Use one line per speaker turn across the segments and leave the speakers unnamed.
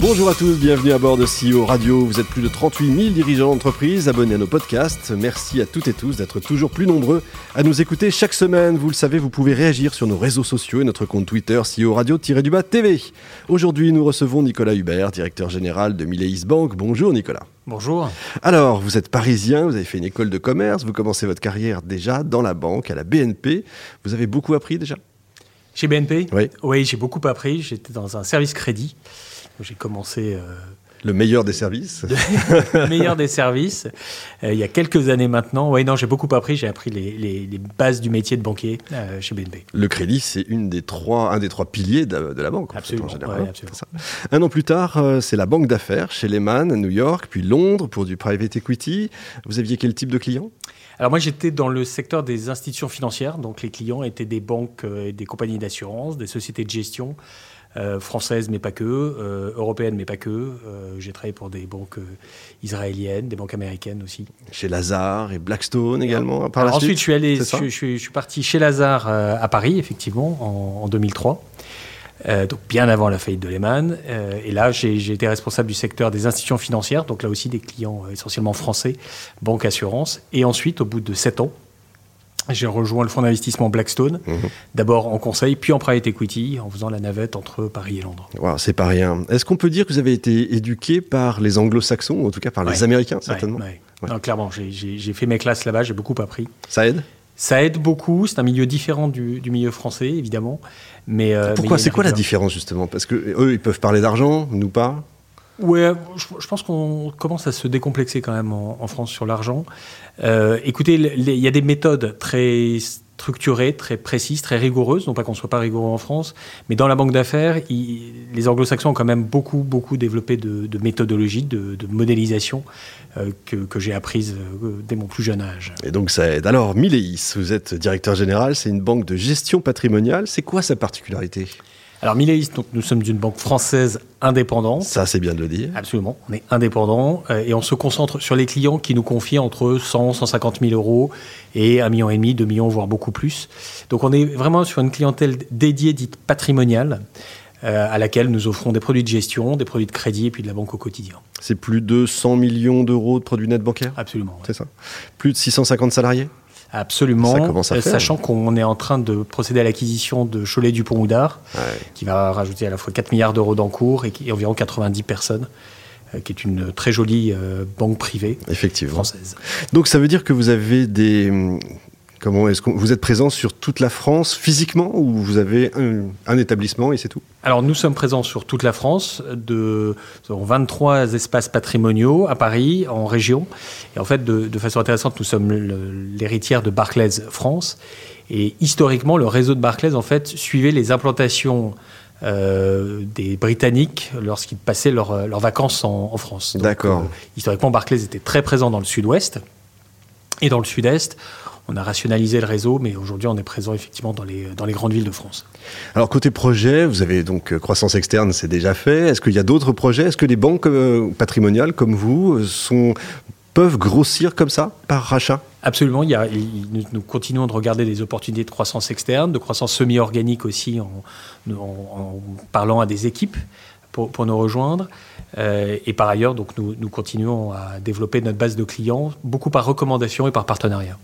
Bonjour à tous, bienvenue à bord de CEO Radio. Vous êtes plus de 38 000 dirigeants d'entreprise abonnés à nos podcasts. Merci à toutes et tous d'être toujours plus nombreux à nous écouter chaque semaine. Vous le savez, vous pouvez réagir sur nos réseaux sociaux et notre compte Twitter CEO Radio-du-bas TV. Aujourd'hui, nous recevons Nicolas Hubert, directeur général de Mileis Bank. Bonjour Nicolas.
Bonjour.
Alors, vous êtes parisien, vous avez fait une école de commerce, vous commencez votre carrière déjà dans la banque, à la BNP. Vous avez beaucoup appris déjà?
Chez BNP
Oui.
Oui, j'ai beaucoup appris. J'étais dans un service crédit. J'ai commencé. Euh,
le meilleur des services
Le meilleur des services. Euh, il y a quelques années maintenant. Oui, non, j'ai beaucoup appris. J'ai appris les, les, les, bases du métier de banquier euh, chez BNP.
Le crédit, c'est une des trois, un des trois piliers de, de la banque.
Absolument.
En, fait, en général.
Ouais, absolument.
Un an plus tard, c'est la banque d'affaires chez Lehman à New York, puis Londres pour du private equity. Vous aviez quel type de clients
alors moi j'étais dans le secteur des institutions financières, donc les clients étaient des banques, euh, des compagnies d'assurance, des sociétés de gestion, euh, françaises mais pas que, euh, européennes mais pas que. Euh, j'ai travaillé pour des banques israéliennes, des banques américaines aussi.
Chez Lazare et Blackstone également. Par la
ensuite
suite,
je suis allé, je, suis- je suis parti chez Lazare euh, à Paris effectivement en, en 2003. Euh, donc bien avant la faillite de Lehman. Euh, et là, j'ai été responsable du secteur des institutions financières, donc là aussi des clients euh, essentiellement français, banque, assurance. Et ensuite, au bout de sept ans, j'ai rejoint le fonds d'investissement Blackstone,
Mhm.
d'abord en conseil, puis en private equity, en faisant la navette entre Paris et Londres.
Wow, c'est pas rien. Est-ce qu'on peut dire que vous avez été éduqué par les anglo-saxons, ou en tout cas par les. Américains, certainement
Ouais, ouais.
Ouais.
Non, clairement, j'ai- fait mes classes là-bas, j'ai beaucoup appris.
Ça aide?
Ça aide beaucoup, c'est un milieu différent du, du milieu français, évidemment. Mais, euh,
Pourquoi C'est quoi la différence, justement? Parce que eux, ils peuvent parler d'argent, nous pas?
Ouais, je, pense qu'on commence à se décomplexer quand même en, France sur l'argent. Euh, écoutez, il y a des méthodes très structurées, très précises, très rigoureuses. Non pas qu'on soit pas rigoureux en France, mais dans la banque d'affaires, les Anglo-Saxons ont quand même beaucoup, beaucoup développé de, de méthodologies, de, modélisation euh, que, j'ai apprises euh, dès mon plus jeune âge.
Et donc ça aide. Alors, Mileis, vous êtes directeur général, c'est une banque de gestion patrimoniale. C'est quoi sa particularité?
Alors Mileis, donc nous sommes une banque française indépendante.
Ça, c'est bien de le dire.
Absolument, on est indépendant euh, et on se concentre sur les clients qui nous confient entre 100 150 000 euros et 1,5 million, et demi, 2 millions, voire beaucoup plus. Donc on est vraiment sur une clientèle dédiée, dite patrimoniale, euh, à laquelle nous offrons des produits de gestion, des produits de crédit et puis de la banque au quotidien.
C'est plus de 100 millions d'euros de produits nets bancaires?
Absolument. ouais.
C'est ça Plus de 650 salariés?
Absolument.
Ça commence à
Euh,
faire.
Sachant qu'on est en train de procéder à l'acquisition de Cholet Dupont Houdard,
Ouais.
qui va rajouter à la fois 4 milliards d'euros d'encours et, environ 90 personnes, euh, qui est une très jolie euh, banque privée
Effectivement.
française.
Donc ça veut dire que vous avez des... Comment est-ce que vous êtes présent sur toute la France physiquement ou vous avez un, un établissement et c'est tout?
Alors nous sommes présents sur toute la France, de nous avons 23 espaces patrimoniaux à Paris, en région. Et en fait, de, de façon intéressante, nous sommes l'héritière de Barclays France. Et historiquement, le réseau de Barclays, en fait, suivait les implantations euh, des Britanniques lorsqu'ils passaient leurs leurs vacances en, en France.
D'accord.
euh, historiquement, Barclays était très présent dans le sud-ouest. Et dans le sud-est, on a rationalisé le réseau, mais aujourd'hui, on est présent effectivement dans les, dans les grandes villes de France.
Alors côté projet, vous avez donc euh, croissance externe, c'est déjà fait. Est-ce qu'il y a d'autres projets? Est-ce que les banques euh, patrimoniales comme vous euh, sont, peuvent grossir comme ça par rachat?
Absolument, il y a, il- nous, nous continuons de regarder des opportunités de croissance externe, de croissance semi-organique aussi, en, en- en parlant à des équipes pour, pour nous rejoindre. Euh, et par ailleurs, donc, nous, nous continuons à développer notre base de clients, beaucoup par recommandation et par partenariat.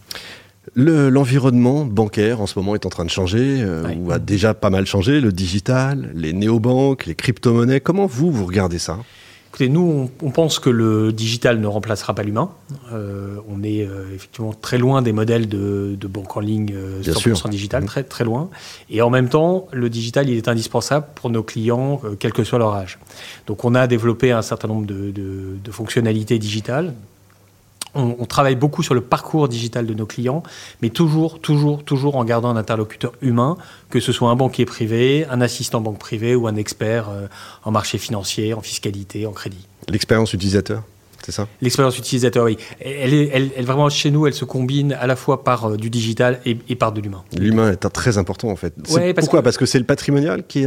Le- L'environnement bancaire en ce moment est en train de changer, euh,
Ouais.
ou a déjà pas mal changé, le digital, les néobanques, les crypto-monnaies. Comment vous, vous regardez ça?
Écoutez, nous, on, on pense que le digital ne remplacera pas l'humain. Euh, on est euh, effectivement très loin des modèles de, de banque en ligne euh,
Bien
100%
sûr.
digital,
Mhm.
très très loin. Et en même temps, le digital, il est indispensable pour nos clients, euh, quel que soit leur âge. Donc, on a développé un certain nombre de, de- de fonctionnalités digitales. On, on travaille beaucoup sur le parcours digital de nos clients, mais toujours, toujours, toujours en gardant un interlocuteur humain, que ce soit un banquier privé, un assistant banque privée ou un expert euh, en marché financier, en fiscalité, en crédit.
L'expérience utilisateur, c'est ça?
L'expérience utilisateur, oui. Elle, est, elle, elle, vraiment, chez nous, elle se combine à la fois par euh, du digital et, et par de l'humain.
L'humain est un- très important en fait. C'est-
Ouais, parce
pourquoi?
que-
Parce que c'est le patrimonial qui,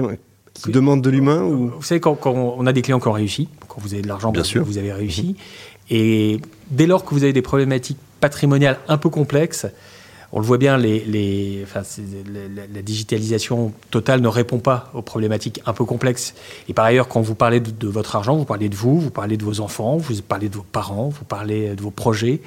demande de l'humain ou?
Vous savez, quand, quand on a des clients qui ont réussi, quand vous avez de l'argent, vous, vous avez réussi. Et dès lors que vous avez des problématiques patrimoniales un peu complexes, on le voit bien, la, digitalisation totale ne répond pas aux problématiques un peu complexes. Et par ailleurs, quand vous parlez de, votre argent, vous parlez de vous, vous parlez de vos enfants, vous parlez de vos parents, vous parlez de vos projets.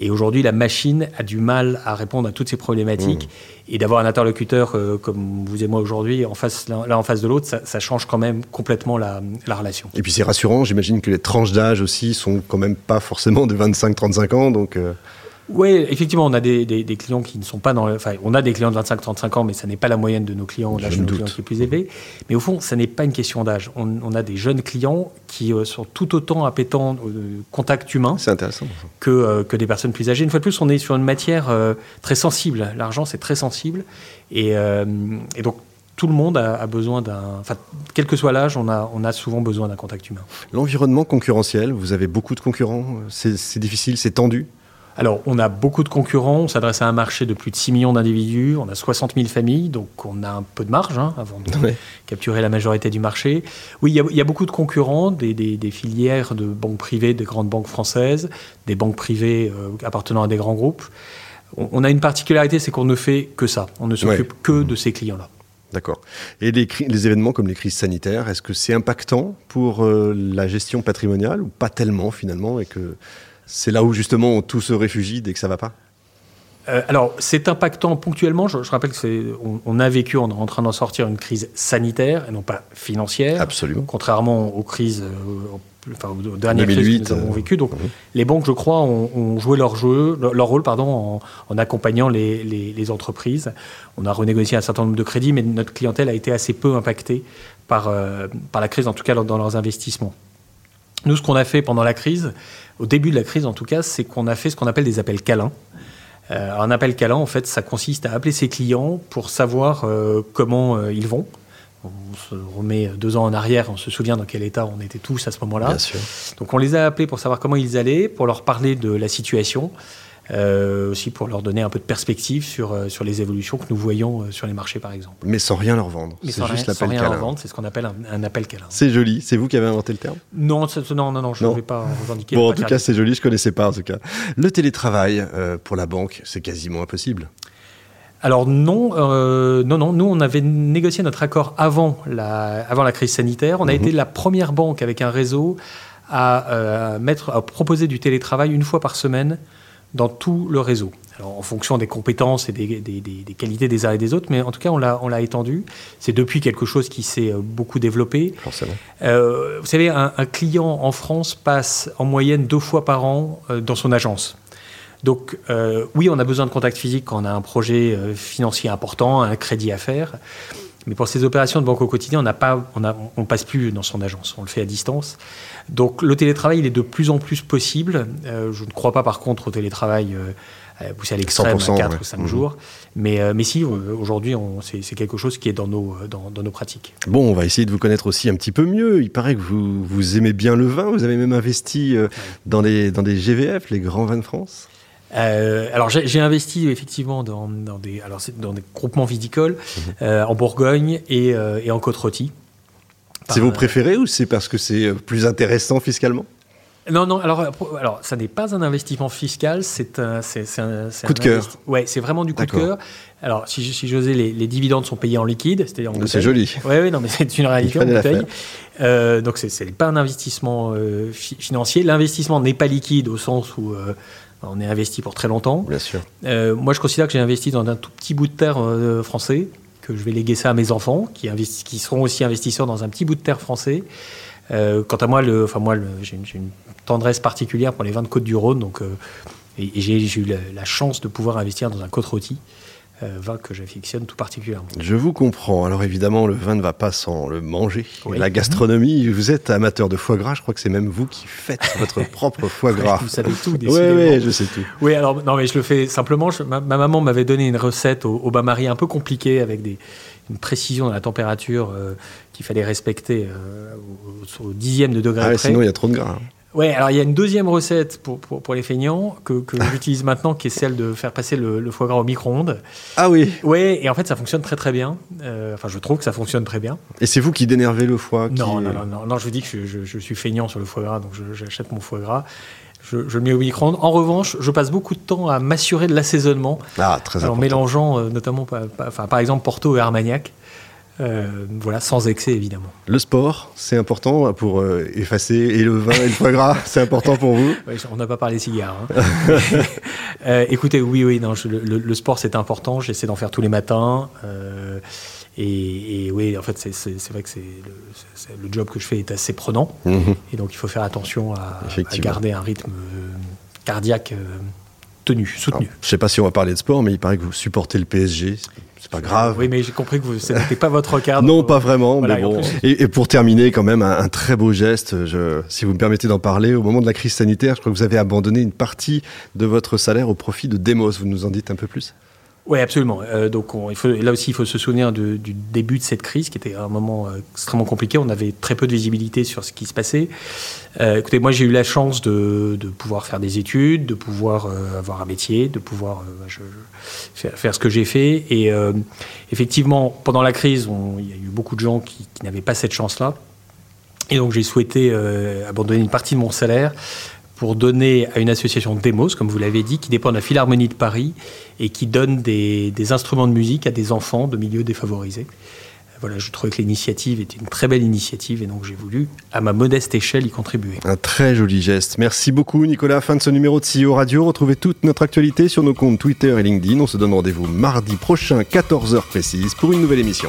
Et aujourd'hui, la machine a du mal à répondre à toutes ces problématiques. Mmh. Et d'avoir un interlocuteur euh, comme vous et moi aujourd'hui, en face, l'un en face de l'autre, ça, change quand même complètement la, la relation.
Et puis c'est rassurant, j'imagine que les tranches d'âge aussi sont quand même pas forcément de 25-35 ans. Donc euh,
oui, effectivement, on a des, clients qui ne sont pas dans. enfin, on a des clients de 25-35 ans, mais ça n'est pas la moyenne de nos clients. L'âge de nos clients qui est plus élevé. Mais au fond, ça n'est pas une question d'âge. On, a des jeunes clients qui euh, sont tout autant appétents au contact humain que, euh, que des personnes plus âgées. Une fois de plus, on est sur une matière euh, très sensible. L'argent, c'est très sensible. Et, donc, tout le monde a, besoin d'un. Enfin, quel que soit l'âge, on a, on a souvent besoin d'un contact humain.
L'environnement concurrentiel, vous avez beaucoup de concurrents. C'est difficile, c'est tendu
alors, on a beaucoup de concurrents, on s'adresse à un marché de plus de 6 millions d'individus, on a 60 000 familles, donc on a un peu de marge hein, avant de capturer la majorité du marché. Oui, il y, a beaucoup de concurrents, des, filières de banques privées, des grandes banques françaises, des banques privées euh, appartenant à des grands groupes. On, a une particularité, c'est qu'on ne fait que ça, on ne s'occupe que de ces clients-là.
D'accord. Et les, les, événements comme les crises sanitaires, est-ce que c'est impactant pour euh, la gestion patrimoniale ou pas tellement finalement et que c'est là où justement tout se réfugie dès que ça va pas?
Euh, alors, c'est impactant ponctuellement. Je, rappelle que on, a vécu, on est en train d'en sortir une crise sanitaire et non pas financière.
Absolument.
Contrairement aux crises, euh, enfin, aux dernières crises que nous avons euh, vécues. Donc, les banques, je crois, ont, joué leur jeu, leur, rôle, pardon, en, accompagnant les, entreprises. On a renégocié un certain nombre de crédits, mais notre clientèle a été assez peu impactée par, par la crise, en tout cas dans leurs investissements. Nous, ce qu'on a fait pendant la crise, au début de la crise en tout cas, c'est qu'on a fait ce qu'on appelle des appels câlins. Euh, un appel câlin, en fait, ça consiste à appeler ses clients pour savoir euh, comment euh, ils vont. On se remet deux ans en arrière, on se souvient dans quel état on était tous à ce moment-là. Donc on les a appelés pour savoir comment ils allaient, pour leur parler de la situation. Euh, aussi pour leur donner un peu de perspective sur, euh, sur les évolutions que nous voyons euh, sur les marchés, par exemple.
Mais sans rien leur vendre.
C'est juste l'appel câlin. Sans rien leur vendre, c'est ce qu'on appelle un, appel câlin.
C'est joli. C'est vous qui avez inventé le terme?
Non, non, non, non, je ne vais pas revendiquer.
Bon, en tout cas, c'est joli. Je connaissais pas, en tout cas. Le télétravail pour la banque, c'est quasiment impossible.
Alors non, non, non. Nous, on avait négocié notre accord avant la, avant la crise sanitaire. On a mhm. été la première banque avec un réseau à, mettre, à proposer du télétravail une fois par semaine dans tout le réseau. Alors, en fonction des compétences et des, qualités des uns et des autres, mais en tout cas, on l'a étendu. C'est depuis quelque chose qui s'est euh, beaucoup développé.
Forcément.
Euh, vous savez, un, client en France passe en moyenne deux fois par an euh, dans son agence. Donc, oui, on a besoin de contact physique quand on a un projet financier important, un crédit à faire. Mais pour ces opérations de banque au quotidien, on n'a pas, on, on passe plus dans son agence, on le fait à distance. Donc le télétravail, il est de plus en plus possible. Euh, je ne crois pas par contre au télétravail euh, poussé à l'extrême, à 4 ou 5 mhm. jours. Mais, euh, mais si, aujourd'hui, c'est quelque chose qui est dans nos, dans, nos pratiques.
Bon, on va essayer de vous connaître aussi un petit peu mieux. Il paraît que vous, vous aimez bien le vin. Vous avez même investi dans, les, dans des GVF, les grands vins de France
euh, alors j'ai investi effectivement dans, dans, des, alors dans des groupements viticoles mhm. euh, en Bourgogne et, euh, et en Côte-Rôtie.
C'est vos préférés ou c'est parce que c'est plus intéressant fiscalement?
Non, non, alors, alors ça n'est pas un investissement fiscal, c'est un,
un, coup de cœur.
Ouais, c'est vraiment du coup de cœur. Alors, si, si j'osais, les, les, dividendes sont payés en liquide, c'est-à-dire en
C'est joli.
Oui, oui, non, mais c'est une réalité, paye. Euh, donc, c'est n'est pas un investissement financier. L'investissement n'est pas liquide au sens où on est investi pour très longtemps.
Bien sûr.
Euh, moi, je considère que j'ai investi dans un tout petit bout de terre euh, français, que je vais léguer ça à mes enfants, qui, qui seront aussi investisseurs dans un petit bout de terre français. Euh, quant à moi, le, enfin moi, j'ai une, tendresse particulière pour les vins de Côte-du-Rhône, donc et, j'ai eu la, la, chance de pouvoir investir dans un côte rôti. Euh, vin que j'affectionne tout particulièrement.
Je vous comprends. Alors évidemment, le vin ne va pas sans le manger. La gastronomie, vous êtes amateur de foie gras. Je crois que c'est même vous qui faites votre propre foie gras.
vous savez tout. Oui,
oui, je sais tout.
Oui, alors non, mais je le fais simplement. ma, maman m'avait donné une recette au, bain-marie un peu compliquée avec des, une précision dans la température euh, qu'il fallait respecter euh, au, dixième de degré
ah, Sinon, il y a trop de gras.
Ouais, alors il y a une deuxième recette pour, pour, pour les feignants que, que j'utilise maintenant, qui est celle de faire passer le, le foie gras au micro-ondes.
Ah oui.
Ouais, et en fait ça fonctionne très très bien. Euh, enfin, je trouve que ça fonctionne très bien.
Et c'est vous qui dénervez le foie qui-
Non, non, non, non, non, je vous dis que je, je- je suis feignant sur le foie gras, donc j'achète mon foie gras. Je, je le mets au micro-ondes. En revanche, je passe beaucoup de temps à m'assurer de l'assaisonnement
Ah, très
en
important.
mélangeant euh, notamment, pa- par exemple, Porto et Armagnac. Euh, voilà, sans excès évidemment.
Le sport, c'est important pour euh, effacer et le vin et le foie gras, c'est important pour vous?
Ouais, on n'a pas parlé cigares. hein. Euh, écoutez, oui, oui, non, je- le, sport c'est important. J'essaie d'en faire tous les matins. et, et oui, en fait, c'est- vrai que c'est le, job que je fais est assez prenant.
Mhm.
Et donc, il faut faire attention à, garder un rythme cardiaque tenu, soutenu.
Alors, Je sais pas si on va parler de sport, mais il paraît que vous supportez le PSG. C'est- pas grave.
Oui, mais j'ai compris que vous- ce n'était pas votre regard.
Non, pas vraiment,
Voilà,
mais
et
bon.
plus-
Et, et pour terminer, quand même, un, un très beau geste. Je, si vous me permettez d'en parler, au moment de la crise sanitaire, je crois que vous avez abandonné une partie de votre salaire au profit de Demos. Vous nous en dites un peu plus?
Oui, absolument. Euh, donc, on- il faut, là aussi, il faut se souvenir de- du début de cette crise, qui était un moment euh, extrêmement compliqué. On avait très peu de visibilité sur ce qui se passait. Euh, écoutez, moi, j'ai eu la chance de, de pouvoir faire des études, de pouvoir euh, avoir un métier, de pouvoir euh, je- je- faire, faire ce que j'ai fait. Et effectivement, pendant la crise, on- il y a eu beaucoup de gens qui, qui n'avaient pas cette chance-là. Et donc, j'ai souhaité abandonner une partie de mon salaire pour donner à une association Demos, comme vous l'avez dit, qui dépend de la Philharmonie de Paris et qui donne des, des instruments de musique à des enfants de milieux défavorisés. Voilà, je trouvais que l'initiative était une très belle initiative et donc j'ai voulu, à ma modeste échelle, y contribuer.
Un très joli geste. Merci beaucoup, Nicolas. Fin de ce numéro de CEO Radio. Retrouvez toute notre actualité sur nos comptes Twitter et LinkedIn. On se donne rendez-vous mardi prochain, 14h précise, pour une nouvelle émission.